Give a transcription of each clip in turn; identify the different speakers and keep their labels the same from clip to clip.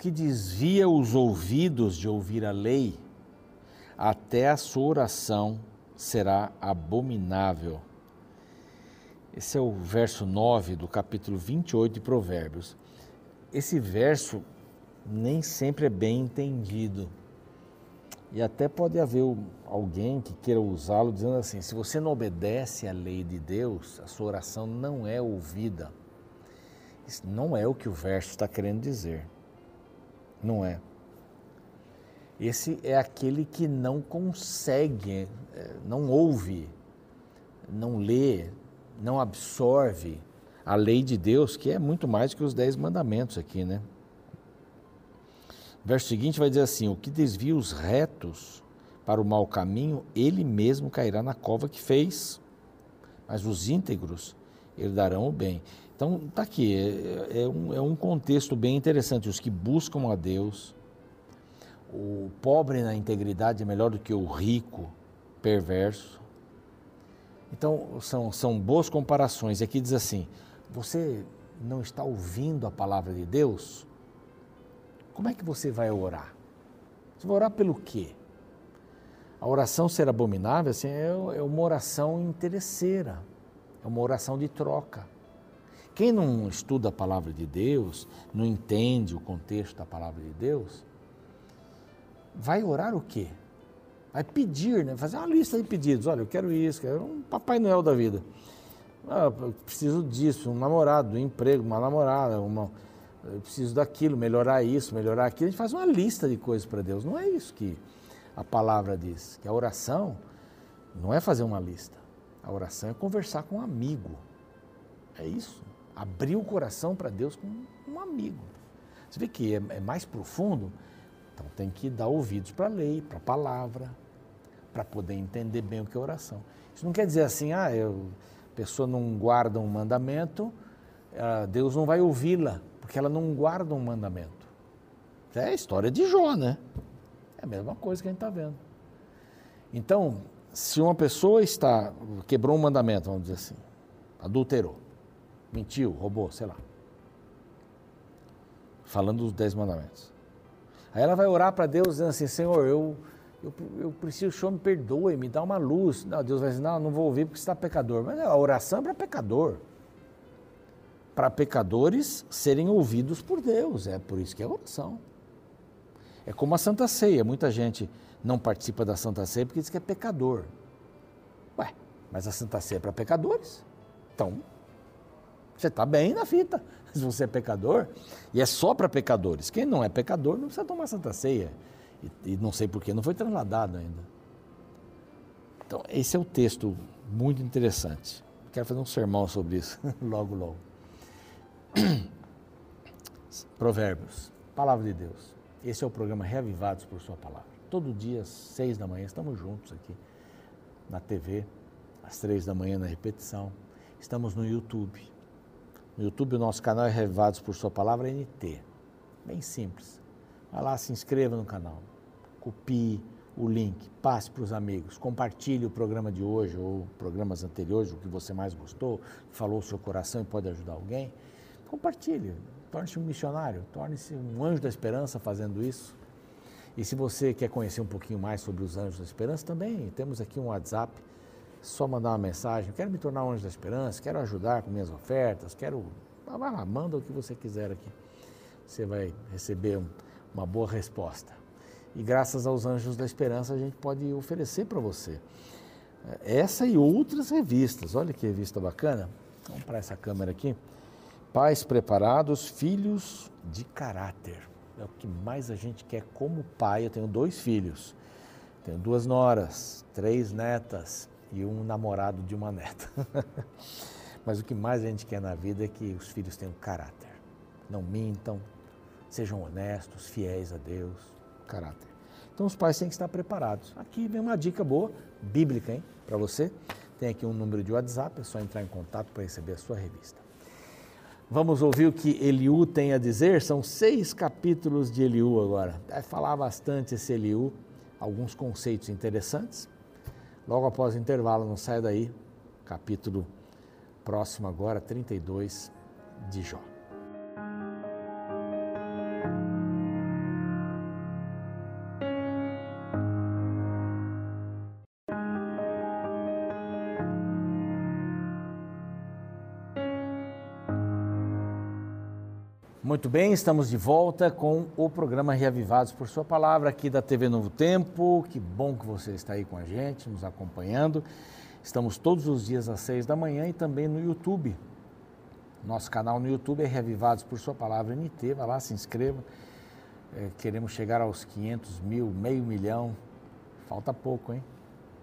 Speaker 1: que desvia os ouvidos de ouvir a lei, até a sua oração será abominável. Esse é o verso 9 do capítulo 28 de Provérbios. Esse verso nem sempre é bem entendido. E até pode haver alguém que queira usá-lo dizendo assim: se você não obedece à lei de Deus, a sua oração não é ouvida. Isso não é o que o verso está querendo dizer. Não é. Esse é aquele que não consegue, eh, não ouve, não lê, não absorve a lei de Deus, que é muito mais que os dez mandamentos aqui, né? O verso seguinte vai dizer assim: O que desvia os retos para o mau caminho, ele mesmo cairá na cova que fez, mas os íntegros herdarão o bem. Então, está aqui, é, é, um, é um contexto bem interessante. Os que buscam a Deus, o pobre na integridade é melhor do que o rico perverso. Então, são, são boas comparações. Aqui diz assim: você não está ouvindo a palavra de Deus? Como é que você vai orar? Você vai orar pelo quê? A oração ser abominável assim, é, é uma oração interesseira, é uma oração de troca. Quem não estuda a palavra de Deus, não entende o contexto da palavra de Deus, vai orar o quê? Vai pedir, né? fazer uma lista de pedidos. Olha, eu quero isso, quero um Papai Noel da vida. Ah, preciso disso, um namorado, um emprego, uma namorada, uma, eu preciso daquilo, melhorar isso, melhorar aquilo. A gente faz uma lista de coisas para Deus. Não é isso que a palavra diz. Que a oração não é fazer uma lista. A oração é conversar com um amigo. É isso. Abrir o coração para Deus com um amigo. Você vê que é, é mais profundo então tem que dar ouvidos para a lei, para a palavra, para poder entender bem o que é oração. Isso não quer dizer assim, ah, eu, a pessoa não guarda um mandamento, Deus não vai ouvi-la, porque ela não guarda um mandamento. É a história de Jó, né? É a mesma coisa que a gente está vendo. Então, se uma pessoa está quebrou um mandamento, vamos dizer assim, adulterou, mentiu, roubou, sei lá, falando dos dez mandamentos. Aí ela vai orar para Deus dizendo assim, Senhor, eu, eu, eu preciso, o Senhor me perdoe, me dá uma luz. Não, Deus vai dizer, não, não vou ouvir porque você está pecador. Mas a oração é para pecador. Para pecadores serem ouvidos por Deus. É por isso que é oração. É como a Santa Ceia. Muita gente não participa da Santa Ceia porque diz que é pecador. Ué, mas a Santa Ceia é para pecadores. Então, você está bem na fita se você é pecador, e é só para pecadores. Quem não é pecador não precisa tomar Santa Ceia. E, e não sei porquê, não foi trasladado ainda. Então, esse é o texto muito interessante. Quero fazer um sermão sobre isso logo, logo. Provérbios, Palavra de Deus. Esse é o programa Reavivados por Sua Palavra. Todo dia, às seis da manhã, estamos juntos aqui na TV, às três da manhã na repetição. Estamos no YouTube. No YouTube, o nosso canal é Revivados por Sua Palavra NT. Bem simples. Vai lá, se inscreva no canal. Copie o link, passe para os amigos, compartilhe o programa de hoje ou programas anteriores, o que você mais gostou, falou o seu coração e pode ajudar alguém. Compartilhe, torne-se um missionário, torne-se um anjo da esperança fazendo isso. E se você quer conhecer um pouquinho mais sobre os anjos da esperança, também temos aqui um WhatsApp só mandar uma mensagem, quero me tornar um anjo da esperança, quero ajudar com minhas ofertas, quero. Vai lá, manda o que você quiser aqui. Você vai receber uma boa resposta. E graças aos Anjos da Esperança a gente pode oferecer para você essa e outras revistas. Olha que revista bacana. Vamos para essa câmera aqui. Pais preparados, filhos de caráter. É o que mais a gente quer como pai. Eu tenho dois filhos, tenho duas noras, três netas e um namorado de uma neta. Mas o que mais a gente quer na vida é que os filhos tenham caráter. Não mintam, sejam honestos, fiéis a Deus. Caráter. Então os pais têm que estar preparados. Aqui vem uma dica boa, bíblica, hein, para você. Tem aqui um número de WhatsApp, é só entrar em contato para receber a sua revista. Vamos ouvir o que Eliú tem a dizer? São seis capítulos de Eliú agora. Vai falar bastante esse Eliú, alguns conceitos interessantes. Logo após o intervalo, não saia daí, capítulo próximo agora, 32 de Jó. Muito bem, estamos de volta com o programa Reavivados por Sua Palavra aqui da TV Novo Tempo. Que bom que você está aí com a gente, nos acompanhando. Estamos todos os dias às seis da manhã e também no YouTube. Nosso canal no YouTube é Reavivados por Sua Palavra NT. Vai lá, se inscreva. É, queremos chegar aos 500 mil, meio milhão. Falta pouco, hein?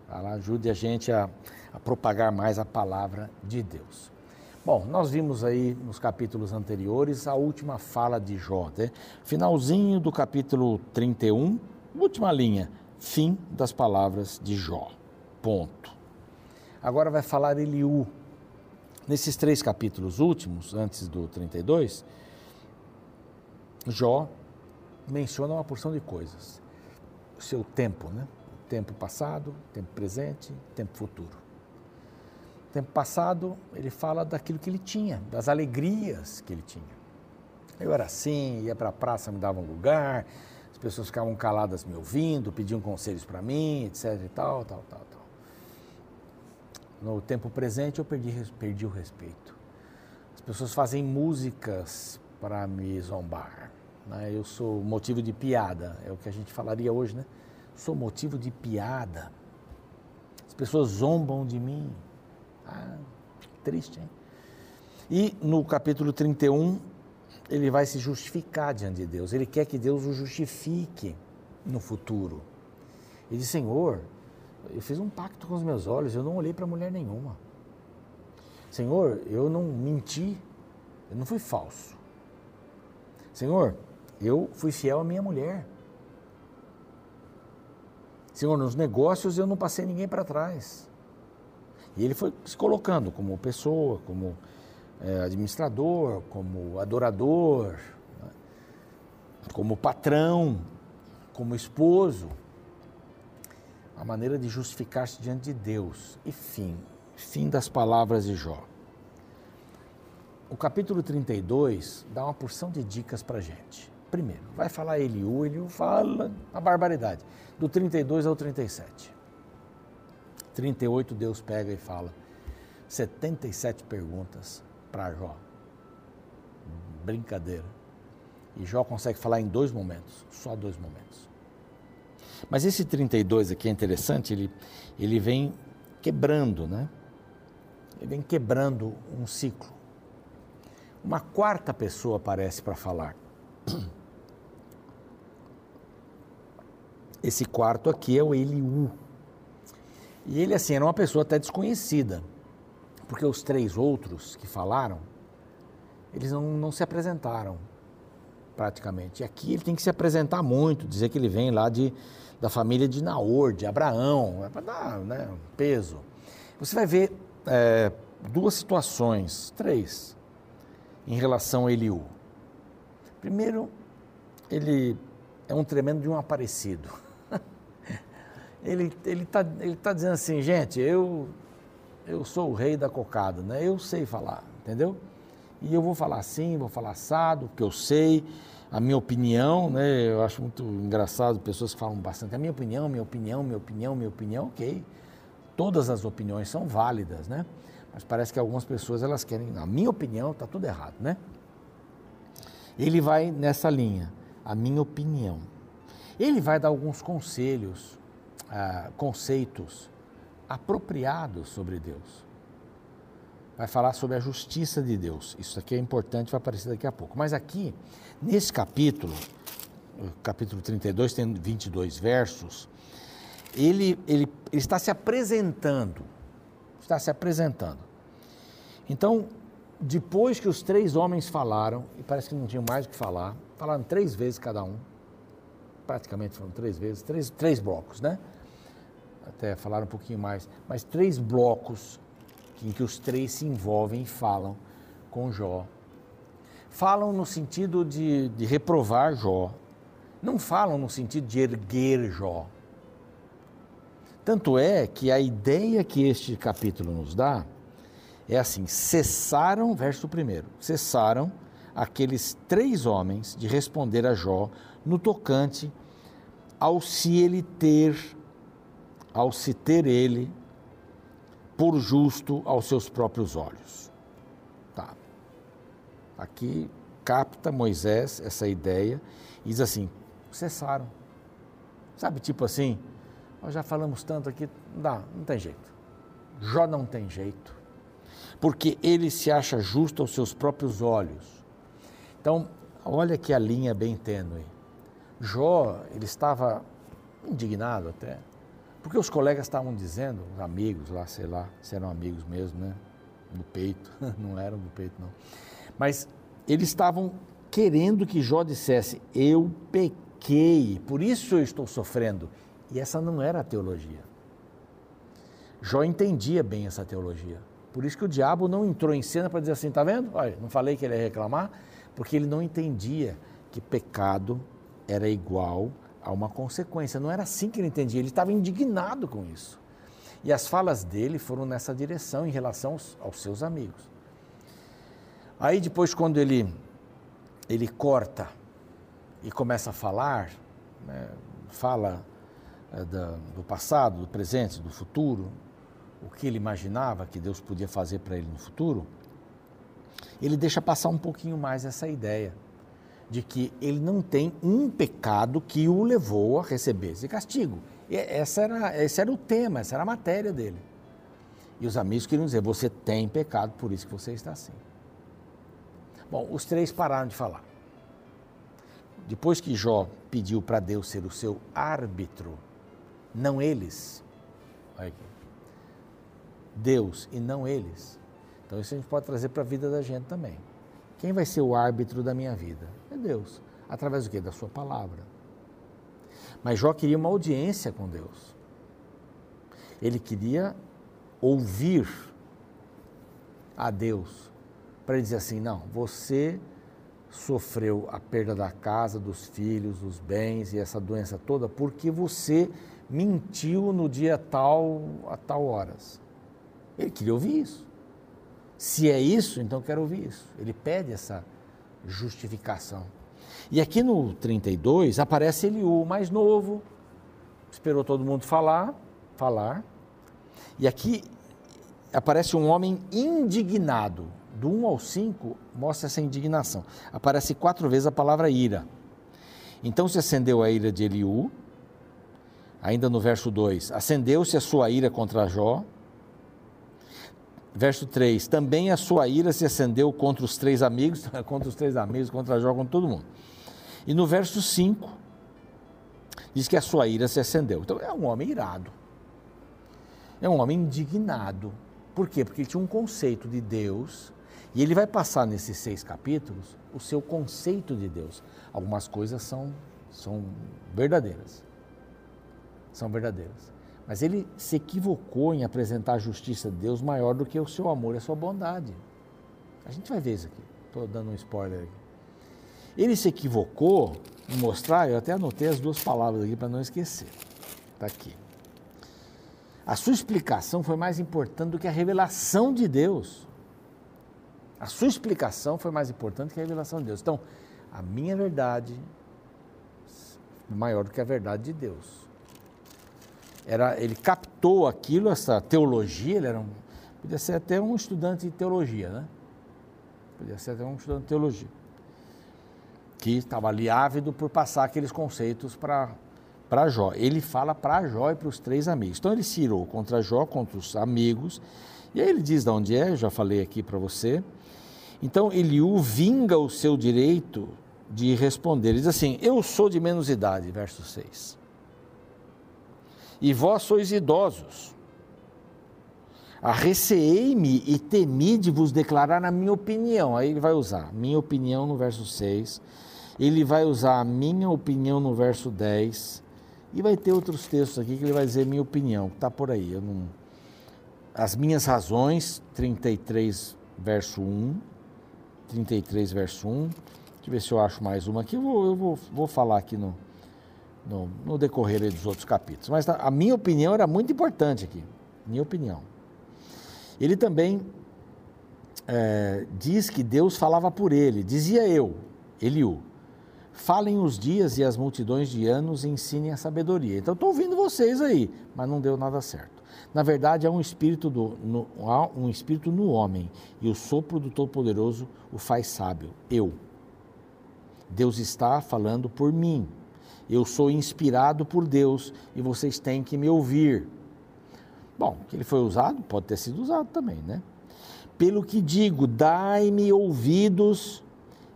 Speaker 1: Vai lá, ajude a gente a, a propagar mais a palavra de Deus. Bom, nós vimos aí nos capítulos anteriores a última fala de Jó, né? finalzinho do capítulo 31, última linha, fim das palavras de Jó. Ponto. Agora vai falar Eliú. Nesses três capítulos últimos, antes do 32, Jó menciona uma porção de coisas. O seu tempo, né? Tempo passado, tempo presente, tempo futuro tempo passado, ele fala daquilo que ele tinha, das alegrias que ele tinha. Eu era assim, ia para a praça, me dava um lugar, as pessoas ficavam caladas me ouvindo, pediam conselhos para mim, etc e tal, tal, tal, tal. No tempo presente eu perdi, perdi o respeito. As pessoas fazem músicas para me zombar. Né? Eu sou motivo de piada, é o que a gente falaria hoje, né? Sou motivo de piada. As pessoas zombam de mim. Ah, triste, hein? E no capítulo 31, ele vai se justificar diante de Deus. Ele quer que Deus o justifique no futuro. Ele diz: Senhor, eu fiz um pacto com os meus olhos, eu não olhei para mulher nenhuma. Senhor, eu não menti, eu não fui falso. Senhor, eu fui fiel à minha mulher. Senhor, nos negócios eu não passei ninguém para trás. E ele foi se colocando como pessoa, como é, administrador, como adorador, né? como patrão, como esposo. A maneira de justificar-se diante de Deus. E fim, fim das palavras de Jó. O capítulo 32 dá uma porção de dicas para gente. Primeiro, vai falar Eliú, Eliú fala a barbaridade, do 32 ao 37. 38, Deus pega e fala 77 perguntas para Jó. Brincadeira. E Jó consegue falar em dois momentos, só dois momentos. Mas esse 32 aqui é interessante, ele, ele vem quebrando, né? Ele vem quebrando um ciclo. Uma quarta pessoa aparece para falar. Esse quarto aqui é o Eliú. E ele, assim, era uma pessoa até desconhecida, porque os três outros que falaram, eles não, não se apresentaram praticamente. E aqui ele tem que se apresentar muito, dizer que ele vem lá de, da família de Naor, de Abraão, é para dar né, peso. Você vai ver é, duas situações, três, em relação a Eliú. Primeiro, ele é um tremendo de um aparecido ele está ele tá dizendo assim, gente, eu eu sou o rei da cocada, né? Eu sei falar, entendeu? E eu vou falar assim, vou falar assado, porque eu sei a minha opinião, né? Eu acho muito engraçado pessoas que falam bastante a minha opinião, minha opinião, minha opinião, minha opinião, ok. Todas as opiniões são válidas, né? Mas parece que algumas pessoas elas querem, na minha opinião, está tudo errado, né? Ele vai nessa linha, a minha opinião. Ele vai dar alguns conselhos ah, conceitos apropriados sobre Deus. Vai falar sobre a justiça de Deus. Isso aqui é importante, vai aparecer daqui a pouco. Mas aqui, nesse capítulo, capítulo 32, tem 22 versos, ele, ele, ele está se apresentando. Está se apresentando. Então, depois que os três homens falaram, e parece que não tinham mais o que falar, falaram três vezes cada um, praticamente foram três vezes, três, três blocos, né? Até falar um pouquinho mais, mas três blocos em que os três se envolvem e falam com Jó. Falam no sentido de, de reprovar Jó, não falam no sentido de erguer Jó. Tanto é que a ideia que este capítulo nos dá é assim: cessaram, verso primeiro, cessaram aqueles três homens de responder a Jó no tocante ao se ele ter ao se ter ele por justo aos seus próprios olhos. Tá. Aqui capta Moisés, essa ideia, e diz assim: cessaram. Sabe, tipo assim, nós já falamos tanto aqui, não dá, não tem jeito. Jó não tem jeito, porque ele se acha justo aos seus próprios olhos. Então, olha que a linha bem tênue. Jó, ele estava indignado até, porque os colegas estavam dizendo, os amigos lá, sei lá, se eram amigos mesmo, né? No peito, não eram no peito, não. Mas eles estavam querendo que Jó dissesse: Eu pequei, por isso eu estou sofrendo. E essa não era a teologia. Jó entendia bem essa teologia. Por isso que o diabo não entrou em cena para dizer assim: Está vendo? Olha, não falei que ele ia reclamar, porque ele não entendia que pecado era igual a uma consequência. Não era assim que ele entendia, ele estava indignado com isso. E as falas dele foram nessa direção em relação aos, aos seus amigos. Aí depois, quando ele, ele corta e começa a falar, né, fala é, da, do passado, do presente, do futuro, o que ele imaginava que Deus podia fazer para ele no futuro, ele deixa passar um pouquinho mais essa ideia de que ele não tem um pecado que o levou a receber esse castigo. E essa era, esse era o tema, essa era a matéria dele. E os amigos queriam dizer: você tem pecado, por isso que você está assim. Bom, os três pararam de falar. Depois que Jó pediu para Deus ser o seu árbitro, não eles. Olha aqui. Deus e não eles. Então isso a gente pode trazer para a vida da gente também. Quem vai ser o árbitro da minha vida? É Deus. Através do quê? Da sua palavra. Mas Jó queria uma audiência com Deus. Ele queria ouvir a Deus para ele dizer assim: não, você sofreu a perda da casa, dos filhos, dos bens e essa doença toda porque você mentiu no dia tal, a tal horas. Ele queria ouvir isso. Se é isso, então quero ouvir isso. Ele pede essa justificação. E aqui no 32 aparece Eliú, mais novo, esperou todo mundo falar, falar. E aqui aparece um homem indignado. Do 1 ao 5 mostra essa indignação. Aparece quatro vezes a palavra ira. Então se acendeu a ira de Eliú, ainda no verso 2, acendeu-se a sua ira contra Jó. Verso 3, também a sua ira se acendeu contra os três amigos, contra os três amigos, contra Jó, contra todo mundo. E no verso 5, diz que a sua ira se acendeu. Então é um homem irado. É um homem indignado. Por quê? Porque ele tinha um conceito de Deus e ele vai passar nesses seis capítulos o seu conceito de Deus. Algumas coisas são, são verdadeiras são verdadeiras. Mas ele se equivocou em apresentar a justiça de Deus maior do que o seu amor e a sua bondade. A gente vai ver isso aqui. Estou dando um spoiler aqui. Ele se equivocou em mostrar, eu até anotei as duas palavras aqui para não esquecer. Está aqui. A sua explicação foi mais importante do que a revelação de Deus. A sua explicação foi mais importante que a revelação de Deus. Então, a minha verdade é maior do que a verdade de Deus era, ele captou aquilo, essa teologia, ele era um, podia ser até um estudante de teologia, né? Podia ser até um estudante de teologia, que estava ali ávido por passar aqueles conceitos para Jó. Ele fala para Jó e para os três amigos. Então ele se irou contra Jó, contra os amigos, e aí ele diz de onde é, já falei aqui para você. Então Eliú vinga o seu direito de responder. Ele diz assim: Eu sou de menos idade, verso 6 e vós sois idosos. Arreceei-me e temi de vos declarar a minha opinião. Aí ele vai usar minha opinião no verso 6, ele vai usar a minha opinião no verso 10, e vai ter outros textos aqui que ele vai dizer minha opinião, está por aí. Não... As minhas razões, 33, verso 1. 33, verso 1. Deixa eu ver se eu acho mais uma aqui. Eu vou, eu vou, vou falar aqui no, no, no decorrer dos outros capítulos. Mas a minha opinião era muito importante aqui, minha opinião. Ele também é, diz que Deus falava por ele, dizia eu, Eliú, falem os dias e as multidões de anos e ensinem a sabedoria. Então estou ouvindo vocês aí, mas não deu nada certo. Na verdade, há um espírito, do, no, há um espírito no homem e o sopro do Todo-Poderoso o faz sábio. Eu. Deus está falando por mim. Eu sou inspirado por Deus e vocês têm que me ouvir. Bom, que ele foi usado, pode ter sido usado também, né? Pelo que digo, dai-me ouvidos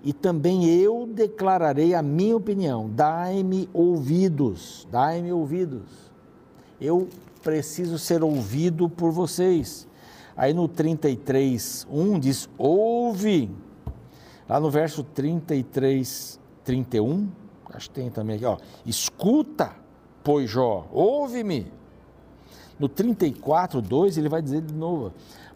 Speaker 1: e também eu declararei a minha opinião. Dai-me ouvidos, dai-me ouvidos. Eu preciso ser ouvido por vocês. Aí no 33, 1 diz: ouve. Lá no verso 33, 31, acho que tem também aqui, ó. Escuta, pois Jó, ouve-me. No 34, 2, ele vai dizer de novo: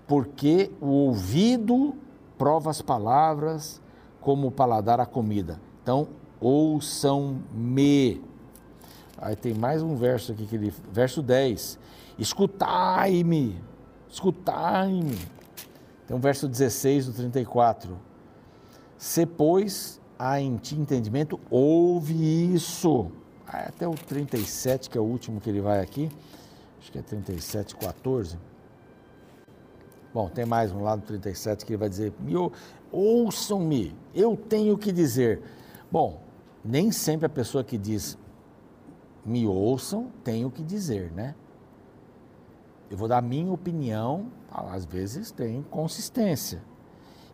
Speaker 1: porque o ouvido prova as palavras como o paladar a comida. Então, ouçam-me. Aí tem mais um verso aqui, que ele, verso 10. Escutai-me, escutai-me. Tem um verso 16 do 34. Se, pois, há em ti entendimento, ouve isso. Até o 37, que é o último que ele vai aqui. Acho que é 37, 14. Bom, tem mais um lado 37 que ele vai dizer: ouçam-me, eu tenho que dizer. Bom, nem sempre a pessoa que diz me ouçam tem o que dizer, né? Eu vou dar a minha opinião, às vezes tem consistência.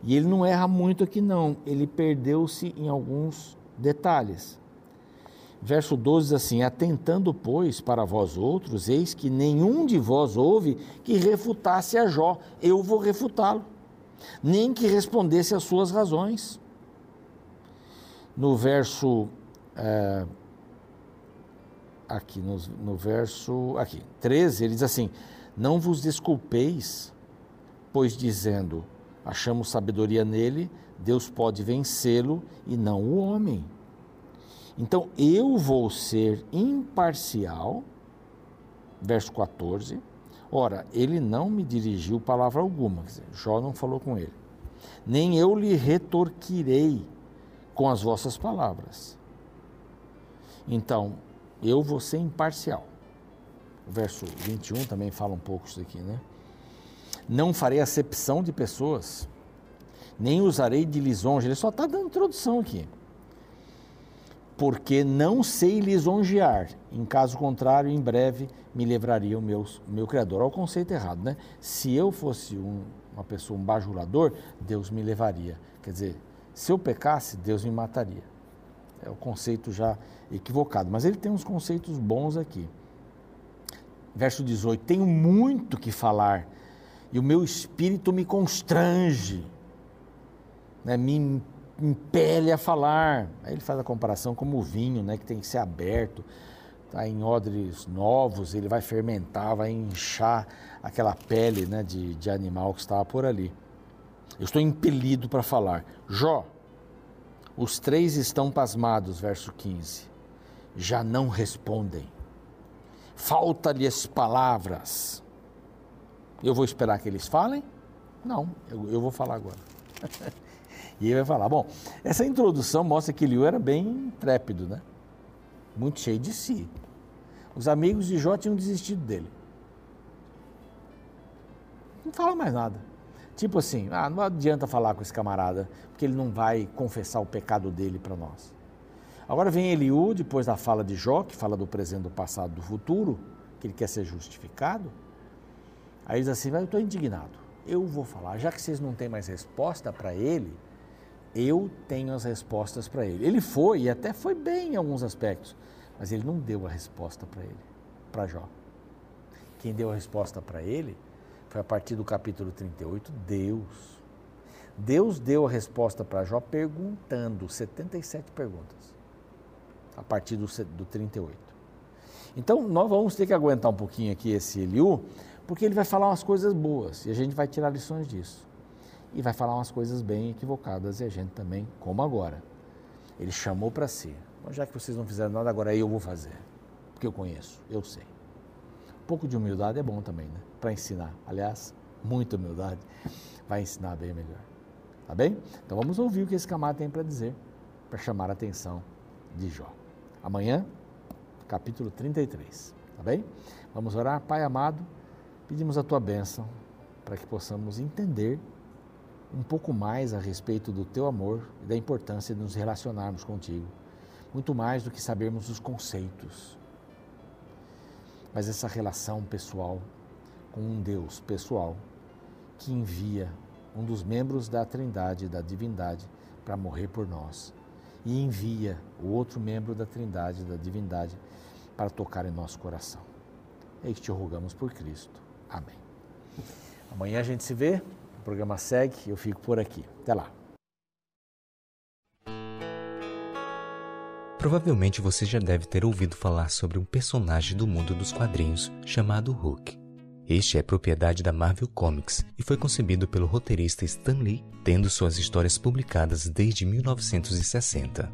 Speaker 1: E ele não erra muito aqui, não. Ele perdeu-se em alguns detalhes. Verso 12 diz assim: Atentando, pois, para vós outros, eis que nenhum de vós ouve que refutasse a Jó, eu vou refutá-lo, nem que respondesse às suas razões. No verso. É, aqui, no, no verso. Aqui, 13, ele diz assim: Não vos desculpeis, pois dizendo, achamos sabedoria nele, Deus pode vencê-lo e não o homem. Então eu vou ser imparcial, verso 14. Ora, ele não me dirigiu palavra alguma, dizer, Jó não falou com ele. Nem eu lhe retorquirei com as vossas palavras. Então, eu vou ser imparcial. O verso 21 também fala um pouco isso aqui, né? Não farei acepção de pessoas, nem usarei de lisonja. Ele só está dando introdução aqui porque não sei lisonjear. Em caso contrário, em breve me livraria o meu, meu Criador. Olha o conceito errado, né? Se eu fosse um, uma pessoa, um bajulador, Deus me levaria. Quer dizer, se eu pecasse, Deus me mataria. É o conceito já equivocado. Mas ele tem uns conceitos bons aqui. Verso 18: Tenho muito que falar e o meu espírito me constrange, né? me impele a falar. Aí ele faz a comparação como o vinho, né, que tem que ser aberto, tá em odres novos, ele vai fermentar, vai inchar aquela pele, né, de, de animal que estava por ali. Eu estou impelido para falar. Jó, os três estão pasmados, verso 15. Já não respondem. Falta-lhes palavras. Eu vou esperar que eles falem? Não, eu, eu vou falar agora. E ele vai falar. Bom, essa introdução mostra que Liu era bem intrépido, né? Muito cheio de si. Os amigos de Jó tinham desistido dele. Não fala mais nada. Tipo assim, ah, não adianta falar com esse camarada, porque ele não vai confessar o pecado dele para nós. Agora vem Eliú, depois da fala de Jó, que fala do presente, do passado, do futuro, que ele quer ser justificado. Aí diz assim, eu estou indignado, eu vou falar, já que vocês não têm mais resposta para ele, eu tenho as respostas para ele. Ele foi, e até foi bem em alguns aspectos, mas ele não deu a resposta para ele, para Jó. Quem deu a resposta para ele foi a partir do capítulo 38, Deus. Deus deu a resposta para Jó perguntando 77 perguntas, a partir do, do 38. Então, nós vamos ter que aguentar um pouquinho aqui esse Eliú, porque ele vai falar umas coisas boas e a gente vai tirar lições disso e vai falar umas coisas bem equivocadas e a gente também, como agora. Ele chamou para si. Mas já que vocês não fizeram nada, agora eu vou fazer. Porque eu conheço, eu sei. Um pouco de humildade é bom também, né? Para ensinar. Aliás, muita humildade vai ensinar bem melhor. Tá bem? Então vamos ouvir o que esse camarada tem para dizer, para chamar a atenção de Jó. Amanhã, capítulo 33. Tá bem? Vamos orar. Pai amado, pedimos a tua bênção para que possamos entender um pouco mais a respeito do teu amor e da importância de nos relacionarmos contigo, muito mais do que sabermos os conceitos. Mas essa relação pessoal com um Deus pessoal que envia um dos membros da Trindade, da divindade, para morrer por nós e envia o outro membro da Trindade, da divindade, para tocar em nosso coração. É que te rogamos por Cristo. Amém. Amanhã a gente se vê, o programa segue eu fico por aqui. Até lá.
Speaker 2: Provavelmente você já deve ter ouvido falar sobre um personagem do mundo dos quadrinhos chamado Hulk. Este é propriedade da Marvel Comics e foi concebido pelo roteirista Stan Lee, tendo suas histórias publicadas desde 1960.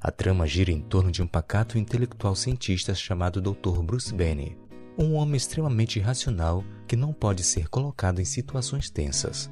Speaker 2: A trama gira em torno de um pacato intelectual cientista chamado Dr. Bruce Banner, um homem extremamente irracional que não pode ser colocado em situações tensas.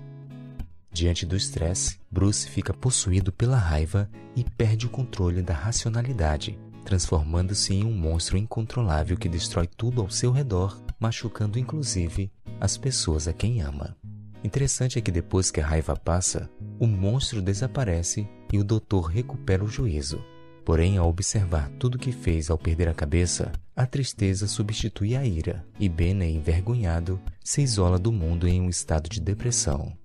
Speaker 2: Diante do estresse, Bruce fica possuído pela raiva e perde o controle da racionalidade, transformando-se em um monstro incontrolável que destrói tudo ao seu redor, machucando inclusive as pessoas a quem ama. Interessante é que depois que a raiva passa, o monstro desaparece e o doutor recupera o juízo. Porém, ao observar tudo que fez ao perder a cabeça, a tristeza substitui a ira e Bene, envergonhado, se isola do mundo em um estado de depressão.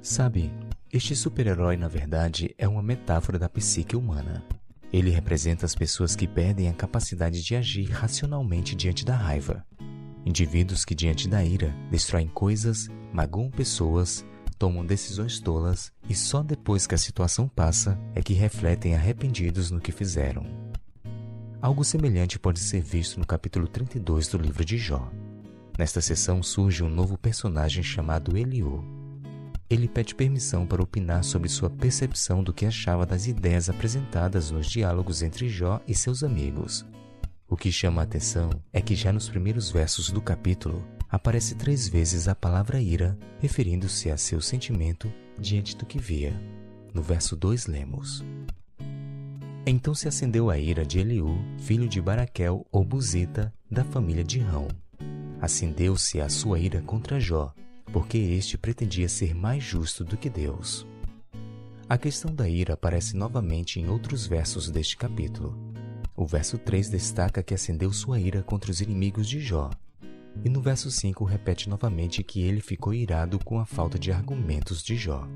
Speaker 2: Sabe, este super-herói na verdade é uma metáfora da psique humana. Ele representa as pessoas que perdem a capacidade de agir racionalmente diante da raiva. Indivíduos que, diante da ira, destroem coisas, magoam pessoas, tomam decisões tolas e só depois que a situação passa é que refletem arrependidos no que fizeram. Algo semelhante pode ser visto no capítulo 32 do livro de Jó. Nesta sessão surge um novo personagem chamado Eliú, ele pede permissão para opinar sobre sua percepção do que achava das ideias apresentadas nos diálogos entre Jó e seus amigos. O que chama a atenção é que já nos primeiros versos do capítulo aparece três vezes a palavra ira, referindo-se a seu sentimento diante do que via. No verso 2 lemos: Então se acendeu a ira de Eliú, filho de Baraquel ou Buzita, da família de Rão. Acendeu-se a sua ira contra Jó, porque este pretendia ser mais justo do que Deus. A questão da ira aparece novamente em outros versos deste capítulo. O verso 3 destaca que acendeu sua ira contra os inimigos de Jó. E no verso 5 repete novamente que ele ficou irado com a falta de argumentos de Jó.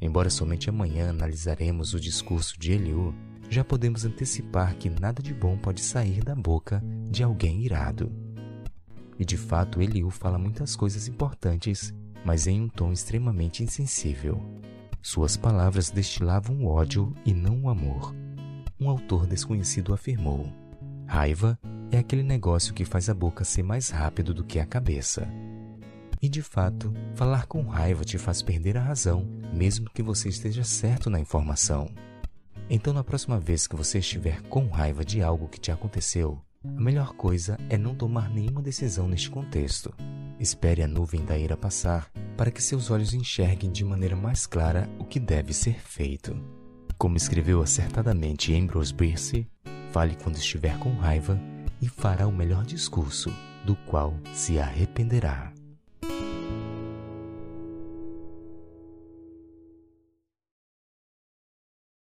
Speaker 2: Embora somente amanhã analisaremos o discurso de Eliú, já podemos antecipar que nada de bom pode sair da boca de alguém irado. E de fato, Eliú fala muitas coisas importantes, mas em um tom extremamente insensível. Suas palavras destilavam ódio e não o amor. Um autor desconhecido afirmou: Raiva é aquele negócio que faz a boca ser mais rápido do que a cabeça. E de fato, falar com raiva te faz perder a razão, mesmo que você esteja certo na informação. Então, na próxima vez que você estiver com raiva de algo que te aconteceu, a melhor coisa é não tomar nenhuma decisão neste contexto. Espere a nuvem da ira passar para que seus olhos enxerguem de maneira mais clara o que deve ser feito. Como escreveu acertadamente Ambrose Bierce, fale quando estiver com raiva e fará o melhor discurso, do qual se arrependerá.